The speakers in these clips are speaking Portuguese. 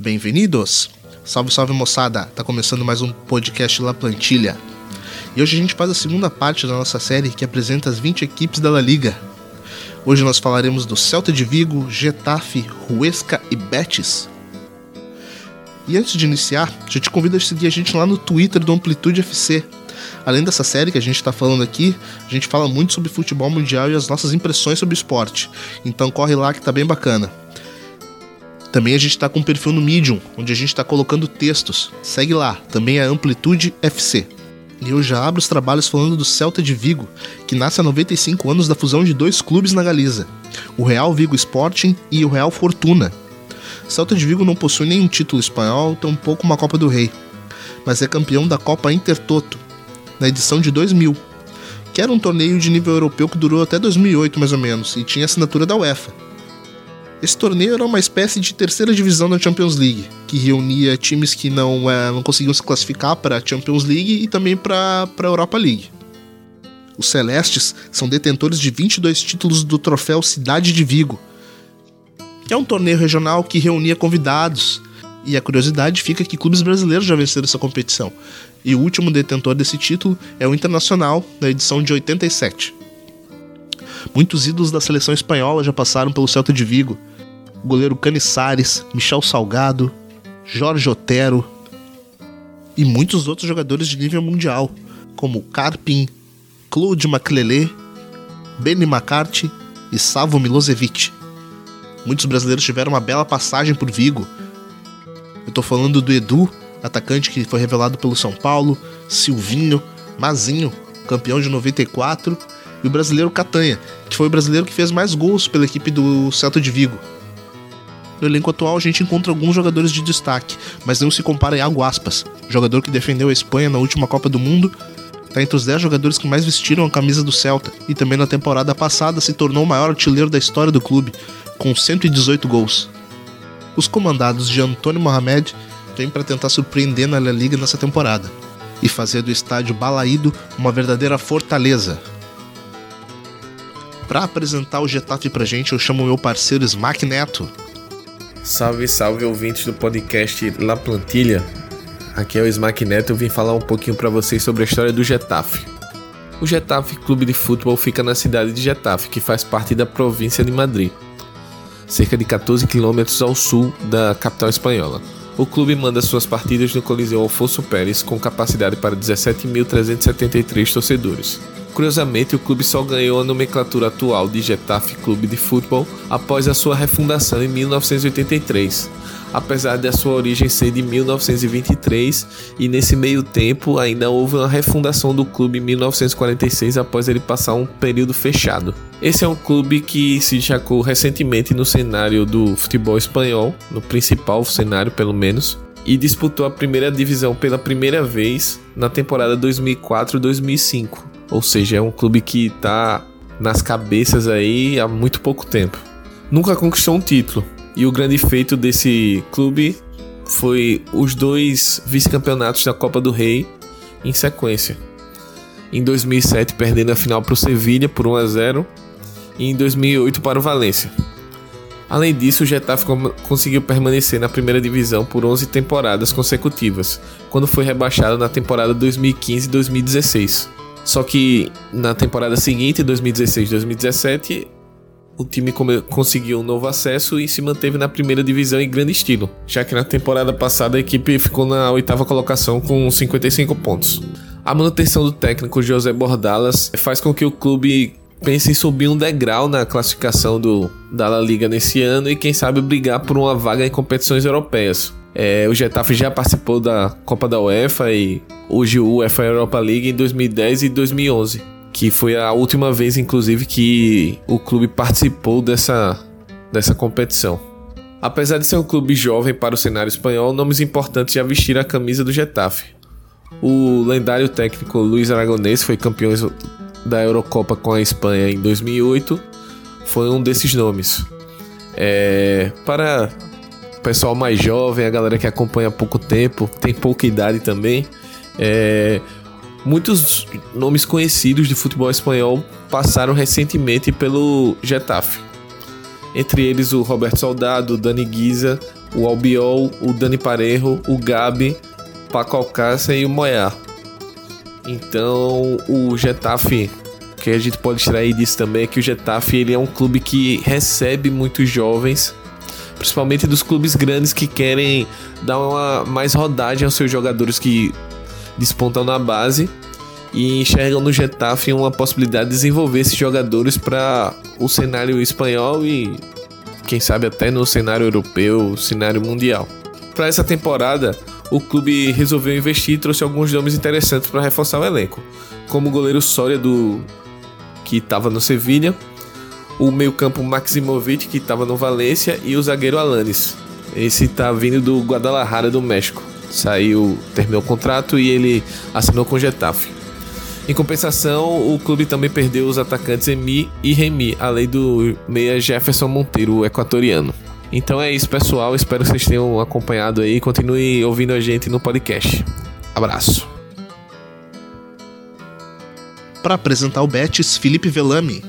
Bem-vindos! Salve, salve moçada! Tá começando mais um podcast La Plantilha. E hoje a gente faz a segunda parte da nossa série que apresenta as 20 equipes da La Liga. Hoje nós falaremos do Celta de Vigo, Getafe, Huesca e Betis. E antes de iniciar, já te convido a seguir a gente lá no Twitter do Amplitude FC. Além dessa série que a gente está falando aqui, a gente fala muito sobre futebol mundial e as nossas impressões sobre esporte. Então corre lá que tá bem bacana. Também a gente está com um perfil no Medium, onde a gente está colocando textos. Segue lá, também é Amplitude FC. E eu já abro os trabalhos falando do Celta de Vigo, que nasce há 95 anos da fusão de dois clubes na Galiza, o Real Vigo Sporting e o Real Fortuna. Celta de Vigo não possui nenhum título espanhol, tampouco uma Copa do Rei, mas é campeão da Copa Intertoto, na edição de 2000, que era um torneio de nível europeu que durou até 2008 mais ou menos, e tinha assinatura da UEFA. Esse torneio era uma espécie de terceira divisão da Champions League, que reunia times que não, é, não conseguiam se classificar para a Champions League e também para a Europa League. Os Celestes são detentores de 22 títulos do troféu Cidade de Vigo, que é um torneio regional que reunia convidados. E a curiosidade fica que clubes brasileiros já venceram essa competição. E o último detentor desse título é o Internacional, na edição de 87. Muitos ídolos da seleção espanhola já passaram pelo Celta de Vigo. Goleiro Caniçares, Michel Salgado, Jorge Otero e muitos outros jogadores de nível mundial, como Carpin, Claude Maclelé, Benny McCarthy e Savo Milosevic. Muitos brasileiros tiveram uma bela passagem por Vigo. Eu tô falando do Edu, atacante que foi revelado pelo São Paulo, Silvinho, Mazinho, campeão de 94, e o brasileiro Catanha, que foi o brasileiro que fez mais gols pela equipe do Celta de Vigo. No elenco atual a gente encontra alguns jogadores de destaque, mas não se compara a Iago Aspas, jogador que defendeu a Espanha na última Copa do Mundo, está entre os 10 jogadores que mais vestiram a camisa do Celta e também na temporada passada se tornou o maior artilheiro da história do clube, com 118 gols. Os comandados de Antônio Mohamed vêm para tentar surpreender na La Liga nessa temporada e fazer do estádio Balaído uma verdadeira fortaleza, para apresentar o Getafe pra gente, eu chamo meu parceiro Smack Neto. Salve, salve ouvintes do podcast La Plantilha. Aqui é o Smack Neto, eu vim falar um pouquinho para vocês sobre a história do Getafe. O Getafe Clube de Futebol fica na cidade de Getafe, que faz parte da província de Madrid, cerca de 14 quilômetros ao sul da capital espanhola. O clube manda suas partidas no Coliseu Alfonso Pérez com capacidade para 17.373 torcedores. Curiosamente, o clube só ganhou a nomenclatura atual de Getafe Clube de Futebol após a sua refundação em 1983, apesar de a sua origem ser de 1923 e nesse meio tempo ainda houve uma refundação do clube em 1946 após ele passar um período fechado. Esse é um clube que se destacou recentemente no cenário do futebol espanhol, no principal cenário pelo menos, e disputou a primeira divisão pela primeira vez na temporada 2004-2005. Ou seja, é um clube que está nas cabeças aí há muito pouco tempo. Nunca conquistou um título. E o grande feito desse clube foi os dois vice-campeonatos da Copa do Rei em sequência. Em 2007 perdendo a final para o Sevilha por 1 a 0 e em 2008 para o Valência. Além disso, o Getafe conseguiu permanecer na primeira divisão por 11 temporadas consecutivas, quando foi rebaixado na temporada 2015-2016. Só que na temporada seguinte, 2016-2017, o time conseguiu um novo acesso e se manteve na primeira divisão em grande estilo, já que na temporada passada a equipe ficou na oitava colocação com 55 pontos. A manutenção do técnico José Bordalas faz com que o clube pense em subir um degrau na classificação do, da La Liga nesse ano e quem sabe brigar por uma vaga em competições europeias. É, o Getafe já participou da Copa da UEFA e hoje o UEFA Europa League em 2010 e 2011, que foi a última vez, inclusive, que o clube participou dessa, dessa competição. Apesar de ser um clube jovem para o cenário espanhol, nomes importantes já vestiram a camisa do Getafe. O lendário técnico Luiz Aragonês foi campeão da Eurocopa com a Espanha em 2008, foi um desses nomes. É, para pessoal mais jovem, a galera que acompanha há pouco tempo, tem pouca idade também. É, muitos nomes conhecidos de futebol espanhol passaram recentemente pelo Getafe. Entre eles o Roberto Soldado, Dani Guiza, o Albiol, o Dani Parejo, o Gabi, Paco Alcácer e o Moyar. Então, o Getafe, que a gente pode extrair disso também, é que o Getafe ele é um clube que recebe muitos jovens, principalmente dos clubes grandes que querem dar uma mais rodagem aos seus jogadores que despontam na base e enxergam no Getafe uma possibilidade de desenvolver esses jogadores para o cenário espanhol e quem sabe até no cenário europeu, cenário mundial. Para essa temporada, o clube resolveu investir e trouxe alguns nomes interessantes para reforçar o elenco, como o goleiro Soria do que estava no Sevilha, o meio-campo Maximovic que estava no Valência e o zagueiro Alanis. Esse está vindo do Guadalajara do México. Saiu, terminou o contrato e ele assinou com o Getafe. Em compensação, o clube também perdeu os atacantes Emi e Remy, além do meia Jefferson Monteiro, equatoriano. Então é isso, pessoal. Espero que vocês tenham acompanhado aí. Continue ouvindo a gente no podcast. Abraço. Para apresentar o Betis, Felipe Velame.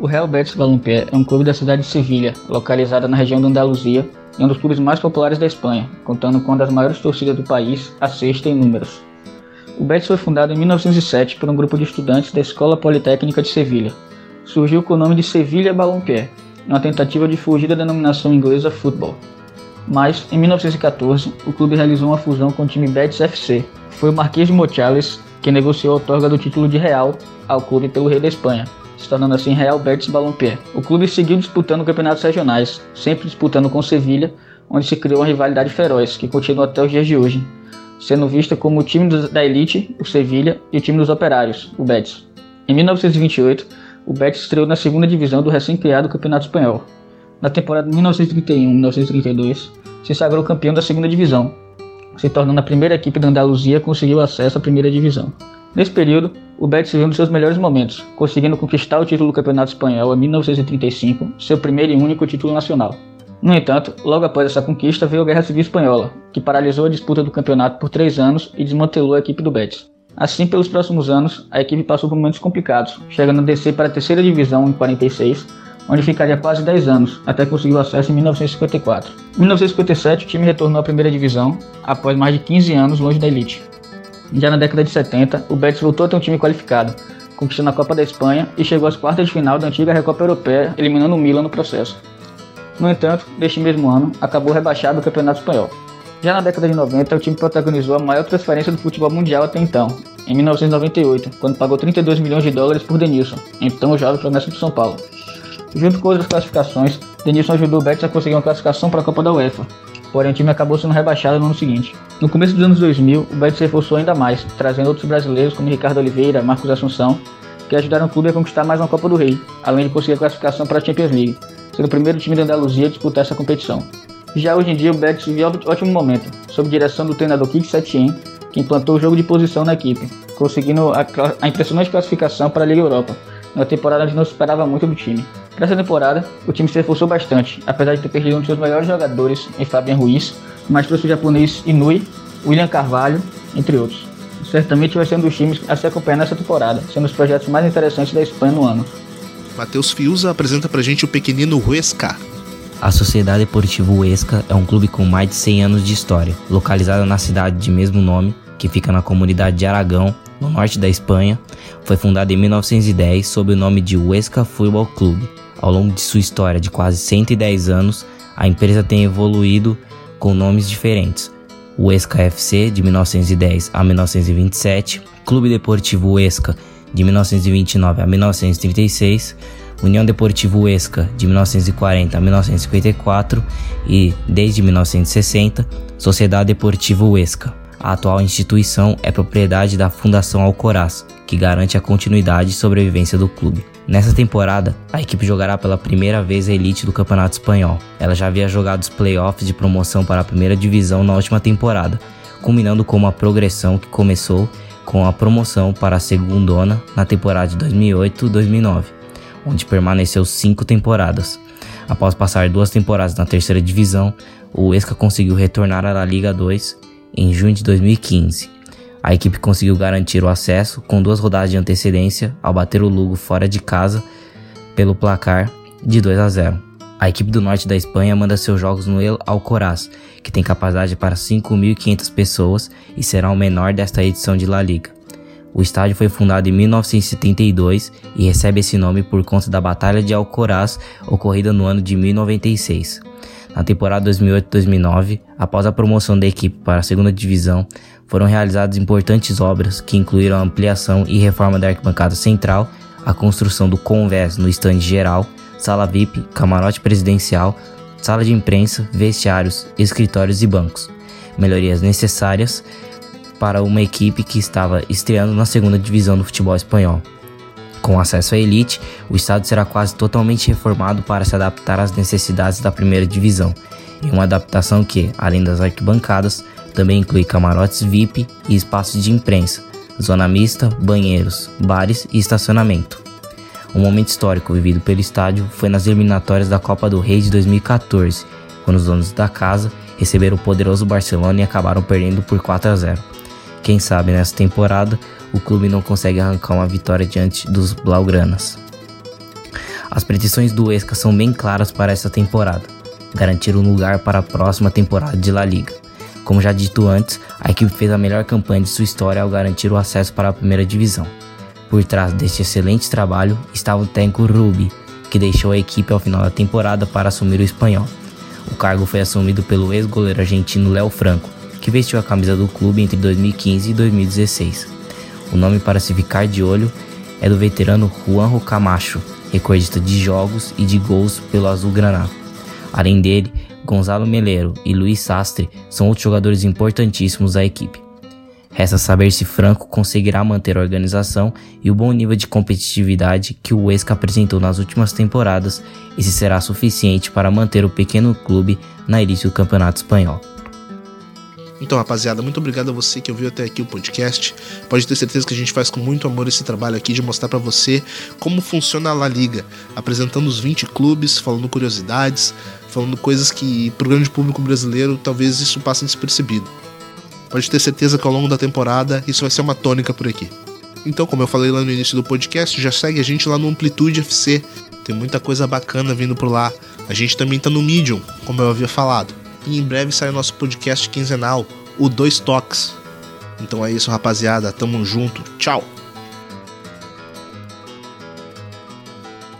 O Real Betis Balompié é um clube da cidade de Sevilha, localizada na região da Andaluzia e um dos clubes mais populares da Espanha, contando com uma das maiores torcidas do país, a sexta em números. O Betis foi fundado em 1907 por um grupo de estudantes da Escola Politécnica de Sevilha. Surgiu com o nome de Sevilha Balompié, uma tentativa de fugir da denominação inglesa futebol. Mas, em 1914, o clube realizou uma fusão com o time Betis FC. Foi o Marquês de Mochales que negociou a outorga do título de Real ao clube pelo rei da Espanha, tornando assim Real Betis Balompié. O clube seguiu disputando campeonatos regionais, sempre disputando com Sevilha, onde se criou uma rivalidade feroz, que continua até os dias de hoje, sendo vista como o time da elite, o Sevilha, e o time dos operários, o Betis. Em 1928, o Betis estreou na segunda divisão do recém-criado Campeonato Espanhol. Na temporada 1931-1932, se sagrou campeão da segunda divisão, se tornando a primeira equipe da Andaluzia a conseguir o acesso à primeira divisão. Nesse período, o Betis viveu um dos seus melhores momentos, conseguindo conquistar o título do Campeonato Espanhol em 1935, seu primeiro e único título nacional. No entanto, logo após essa conquista veio a Guerra Civil Espanhola, que paralisou a disputa do campeonato por três anos e desmantelou a equipe do Betis. Assim, pelos próximos anos, a equipe passou por momentos complicados, chegando a descer para a terceira divisão em 46, onde ficaria quase 10 anos, até conseguir o acesso em 1954. Em 1957, o time retornou à primeira divisão, após mais de 15 anos longe da elite. Já na década de 70, o Betis voltou a ter um time qualificado, conquistando a Copa da Espanha e chegou às quartas de final da antiga Recopa Europeia, eliminando o Milan no processo. No entanto, neste mesmo ano, acabou rebaixado do Campeonato Espanhol. Já na década de 90, o time protagonizou a maior transferência do futebol mundial até então, em 1998, quando pagou 32 milhões de dólares por Denilson, então o jovem promessa de São Paulo. Junto com outras classificações, Denilson ajudou o Betis a conseguir uma classificação para a Copa da UEFA, porém o time acabou sendo rebaixado no ano seguinte. No começo dos anos 2000, o Betis se reforçou ainda mais, trazendo outros brasileiros como Ricardo Oliveira, Marcos Assunção, que ajudaram o clube a conquistar mais uma Copa do Rei, além de conseguir a classificação para a Champions League, sendo o primeiro time da Andaluzia a disputar essa competição. Já hoje em dia, o Betis vive ótimo momento, sob direção do treinador Kik Setien, que implantou o jogo de posição na equipe, conseguindo a, a impressionante classificação para a Liga Europa, numa temporada onde não se esperava muito do time. Para essa temporada, o time se reforçou bastante, apesar de ter perdido um dos seus melhores jogadores em Fabian Ruiz, mas trouxe o japonês Inui, William Carvalho, entre outros. Certamente vai ser um dos times a se acompanhar nessa temporada, sendo os projetos mais interessantes da Espanha no ano. Matheus Fiuza apresenta pra gente o pequenino Huesca. A Sociedade Deportiva Huesca é um clube com mais de 100 anos de história, localizado na cidade de mesmo nome, que fica na comunidade de Aragão, no norte da Espanha. Foi fundada em 1910 sob o nome de Huesca Football Club. Ao longo de sua história de quase 110 anos, a empresa tem evoluído com nomes diferentes. Huesca FC de 1910 a 1927, Clube Deportivo Huesca de 1929 a 1936, União Deportivo Huesca de 1940 a 1954 e, desde 1960, Sociedade Deportiva Huesca. A atual instituição é propriedade da Fundação Alcoraz, que garante a continuidade e sobrevivência do clube. Nessa temporada, a equipe jogará pela primeira vez a elite do Campeonato Espanhol. Ela já havia jogado os playoffs de promoção para a primeira divisão na última temporada, culminando com uma progressão que começou com a promoção para a segundona na temporada de 2008-2009, onde permaneceu cinco temporadas. Após passar duas temporadas na terceira divisão, o Esca conseguiu retornar à La Liga 2 em junho de 2015. A equipe conseguiu garantir o acesso com duas rodadas de antecedência ao bater o Lugo fora de casa pelo placar de 2 a 0. A equipe do norte da Espanha manda seus jogos no El Alcoraz, que tem capacidade para 5.500 pessoas e será o menor desta edição de La Liga. O estádio foi fundado em 1972 e recebe esse nome por conta da Batalha de Alcoraz ocorrida no ano de 1096. Na temporada 2008-2009, após a promoção da equipe para a segunda divisão, foram realizadas importantes obras que incluíram a ampliação e reforma da arquibancada central, a construção do convés no estande geral, sala VIP, camarote presidencial, sala de imprensa, vestiários, escritórios e bancos. Melhorias necessárias para uma equipe que estava estreando na segunda divisão do futebol espanhol. Com acesso à elite, o estádio será quase totalmente reformado para se adaptar às necessidades da primeira divisão, em uma adaptação que, além das arquibancadas, também inclui camarotes VIP e espaços de imprensa, zona mista, banheiros, bares e estacionamento. Um momento histórico vivido pelo estádio foi nas eliminatórias da Copa do Rei de 2014, quando os donos da casa receberam o poderoso Barcelona e acabaram perdendo por 4 a 0. Quem sabe nessa temporada o clube não consegue arrancar uma vitória diante dos Blaugranas. As pretensões do Esca são bem claras para essa temporada: garantir um lugar para a próxima temporada de La Liga. Como já dito antes, a equipe fez a melhor campanha de sua história ao garantir o acesso para a primeira divisão. Por trás deste excelente trabalho estava o técnico Rubi, que deixou a equipe ao final da temporada para assumir o espanhol. O cargo foi assumido pelo ex-goleiro argentino Léo Franco, que vestiu a camisa do clube entre 2015 e 2016. O nome para se ficar de olho é do veterano Juanjo Camacho, recordista de jogos e de gols pelo Azul Granada. Além dele, Gonzalo Melero e Luiz Sastre são outros jogadores importantíssimos da equipe. Resta saber se Franco conseguirá manter a organização e o bom nível de competitividade que o Huesca apresentou nas últimas temporadas e se será suficiente para manter o pequeno clube na elite do Campeonato Espanhol. Então, rapaziada, muito obrigado a você que ouviu até aqui o podcast. Pode ter certeza que a gente faz com muito amor esse trabalho aqui de mostrar para você como funciona a La Liga, apresentando os 20 clubes, falando curiosidades, falando coisas que pro grande público brasileiro talvez isso passe despercebido. Pode ter certeza que ao longo da temporada isso vai ser uma tônica por aqui. Então, como eu falei lá no início do podcast, já segue a gente lá no Amplitude FC. Tem muita coisa bacana vindo por lá. A gente também tá no Medium, como eu havia falado e em breve sai o nosso podcast quinzenal, o Dois Toques. Então é isso, rapaziada. Tamo junto. Tchau!